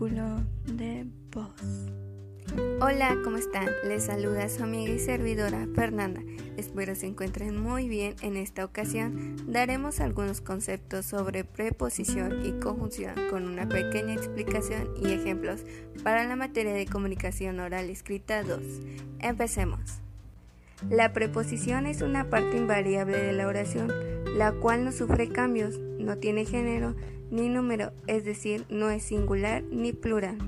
De voz. Hola, ¿cómo están? Les saluda su amiga y servidora Fernanda. Espero se encuentren muy bien. En esta ocasión daremos algunos conceptos sobre preposición y conjunción con una pequeña explicación y ejemplos para la materia de comunicación oral escrita 2. Empecemos. La preposición es una parte invariable de la oración, la cual no sufre cambios, no tiene género, ni número, es decir, no es singular ni plural.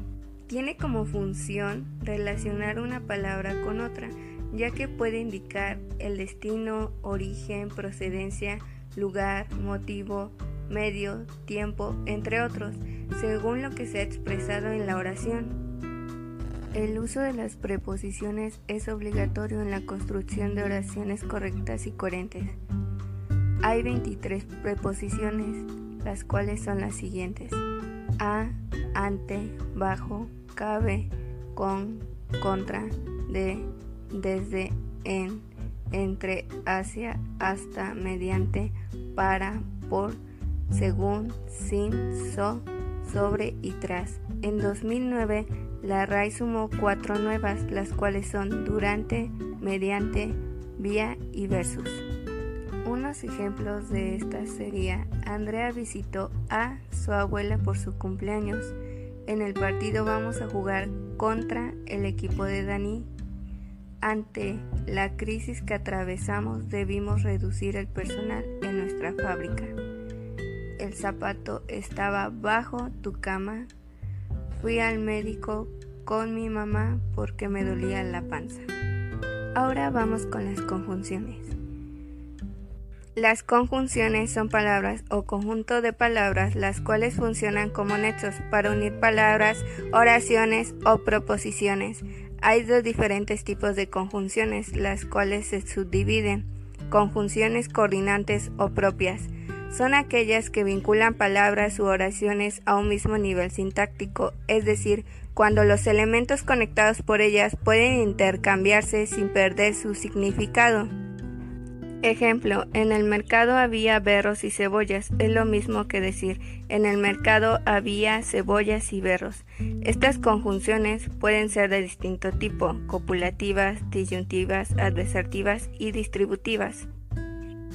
Tiene como función relacionar una palabra con otra, ya que puede indicar el destino, origen, procedencia, lugar, motivo, medio, tiempo, entre otros, según lo que se ha expresado en la oración. El uso de las preposiciones es obligatorio en la construcción de oraciones correctas y coherentes. Hay 23 preposiciones, las cuales son las siguientes. A, ante, bajo, cabe, con, contra, de, desde, en, entre, hacia, hasta, mediante, para, por, según, sin, so, sobre y tras. En 2009, la RAI sumó cuatro nuevas, las cuales son durante, mediante, vía y versus. Unos ejemplos de estas sería Andrea visitó a su abuela por su cumpleaños. En el partido vamos a jugar contra el equipo de Dani. Ante la crisis que atravesamos debimos reducir el personal en nuestra fábrica. El zapato estaba bajo tu cama. Fui al médico con mi mamá porque me dolía la panza. Ahora vamos con las conjunciones. Las conjunciones son palabras o conjunto de palabras las cuales funcionan como nexos para unir palabras, oraciones o proposiciones. Hay dos diferentes tipos de conjunciones, las cuales se subdividen. Conjunciones coordinantes o propias. Son aquellas que vinculan palabras u oraciones a un mismo nivel sintáctico, es decir, cuando los elementos conectados por ellas pueden intercambiarse sin perder su significado. Ejemplo, en el mercado había berros y cebollas. Es lo mismo que decir, en el mercado había cebollas y berros. Estas conjunciones pueden ser de distinto tipo, copulativas, disyuntivas, adversativas y distributivas.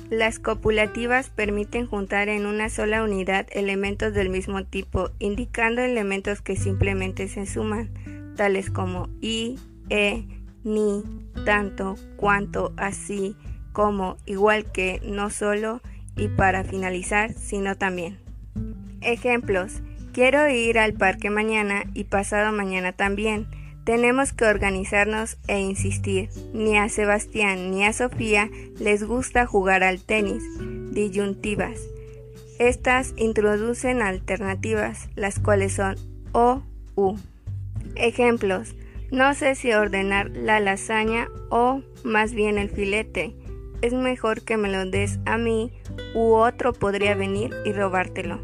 Las copulativas permiten juntar en una sola unidad elementos del mismo tipo, indicando elementos que simplemente se suman, tales como y, e, ni, tanto, cuanto, así, como, igual que, no solo y para finalizar, sino también. Ejemplos. Quiero ir al parque mañana y pasado mañana también. Tenemos que organizarnos e insistir. Ni a Sebastián ni a Sofía les gusta jugar al tenis. Disyuntivas. Estas introducen alternativas, las cuales son o, u. Ejemplos. No sé si ordenar la lasaña o más bien el filete es mejor que me lo des a mí u otro podría venir y robártelo.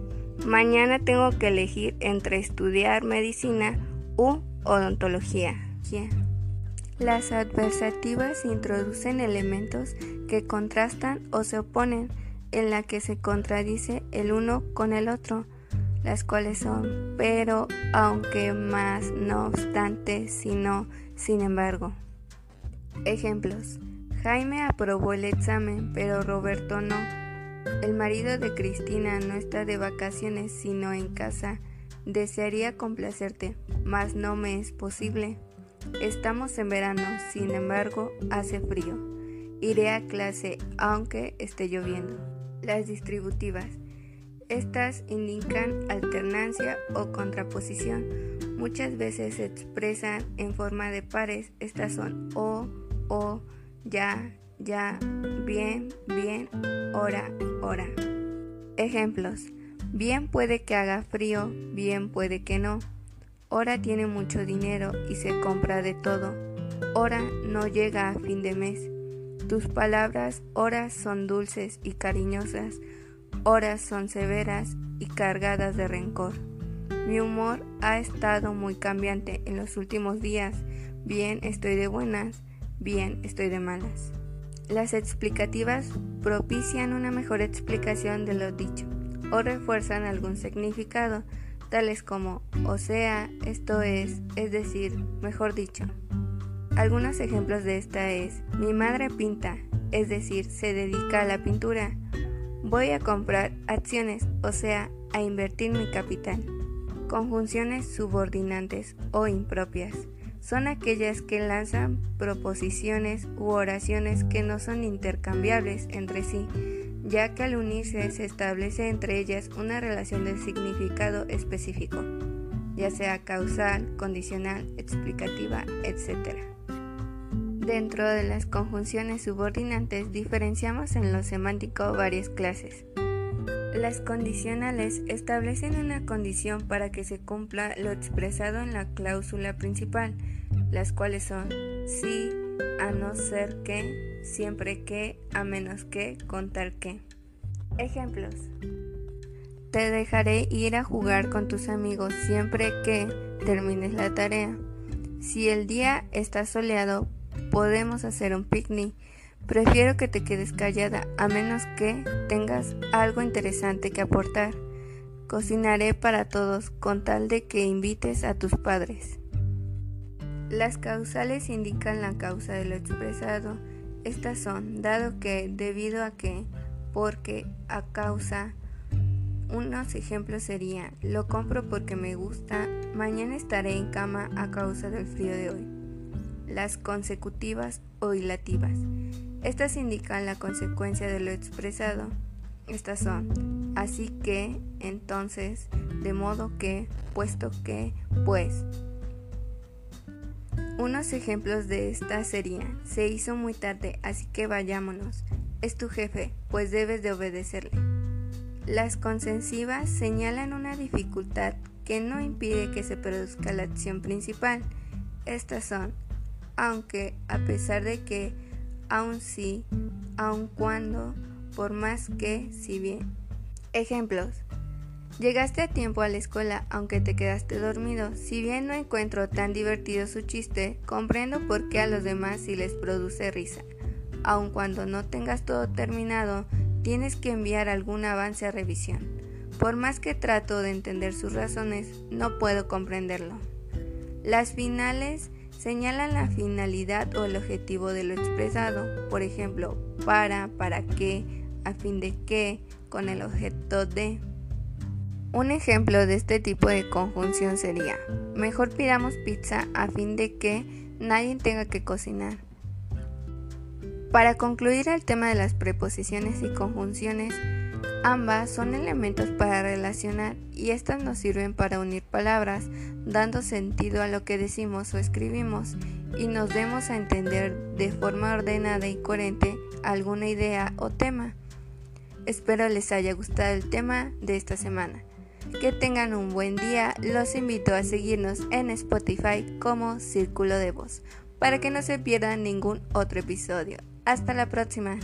Mañana tengo que elegir entre estudiar medicina u odontología. Las adversativas introducen elementos que contrastan o se oponen, en la que se contradice el uno con el otro, las cuales son pero, aunque, más, no obstante, sino, sin embargo. Ejemplos. Jaime aprobó el examen, pero Roberto no. El marido de Cristina no está de vacaciones, sino en casa. Desearía complacerte, mas no me es posible. Estamos en verano, sin embargo, hace frío. Iré a clase aunque esté lloviendo. Las distributivas. Estas indican alternancia o contraposición. Muchas veces se expresan en forma de pares. Estas son o, o, ya, ya, bien, bien, hora, hora. Ejemplos. Bien puede que haga frío, bien puede que no. Hora tiene mucho dinero y se compra de todo. Hora no llega a fin de mes. Tus palabras horas son dulces y cariñosas, horas son severas y cargadas de rencor. Mi humor ha estado muy cambiante en los últimos días. Bien, estoy de buenas bien, estoy de malas. Las explicativas propician una mejor explicación de lo dicho o refuerzan algún significado, tales como o sea, esto es, es decir, mejor dicho. Algunos ejemplos de esta es, mi madre pinta, es decir, se dedica a la pintura. Voy a comprar acciones, o sea, a invertir mi capital. Conjunciones subordinantes o impropias son aquellas que lanzan proposiciones u oraciones que no son intercambiables entre sí, ya que al unirse se establece entre ellas una relación de significado específico, ya sea causal, condicional, explicativa, etc. Dentro de las conjunciones subordinantes diferenciamos en lo semántico varias clases. Las condicionales establecen una condición para que se cumpla lo expresado en la cláusula principal, las cuales son si, a no ser que, siempre que, a menos que, contar que. Ejemplos. Te dejaré ir a jugar con tus amigos siempre que termines la tarea. Si el día está soleado, podemos hacer un picnic. Prefiero que te quedes callada a menos que tengas algo interesante que aportar. Cocinaré para todos con tal de que invites a tus padres. Las causales indican la causa de lo expresado. Estas son, dado que, debido a que, porque, a causa. Unos ejemplos serían, lo compro porque me gusta, mañana estaré en cama a causa del frío de hoy las consecutivas o hilativas. Estas indican la consecuencia de lo expresado. Estas son así que, entonces, de modo que, puesto que, pues. Unos ejemplos de esta serían, se hizo muy tarde, así que vayámonos. Es tu jefe, pues debes de obedecerle. Las consensivas señalan una dificultad que no impide que se produzca la acción principal. Estas son aunque, a pesar de que, aun si, aun cuando, por más que, si bien. Ejemplos. Llegaste a tiempo a la escuela aunque te quedaste dormido. Si bien no encuentro tan divertido su chiste, comprendo por qué a los demás sí les produce risa. Aun cuando no tengas todo terminado, tienes que enviar algún avance a revisión. Por más que trato de entender sus razones, no puedo comprenderlo. Las finales señalan la finalidad o el objetivo de lo expresado, por ejemplo, para, para qué, a fin de qué, con el objeto de. Un ejemplo de este tipo de conjunción sería, mejor pidamos pizza a fin de que nadie tenga que cocinar. Para concluir el tema de las preposiciones y conjunciones, Ambas son elementos para relacionar y estas nos sirven para unir palabras, dando sentido a lo que decimos o escribimos y nos demos a entender de forma ordenada y coherente alguna idea o tema. Espero les haya gustado el tema de esta semana. Que tengan un buen día, los invito a seguirnos en Spotify como Círculo de Voz para que no se pierdan ningún otro episodio. Hasta la próxima.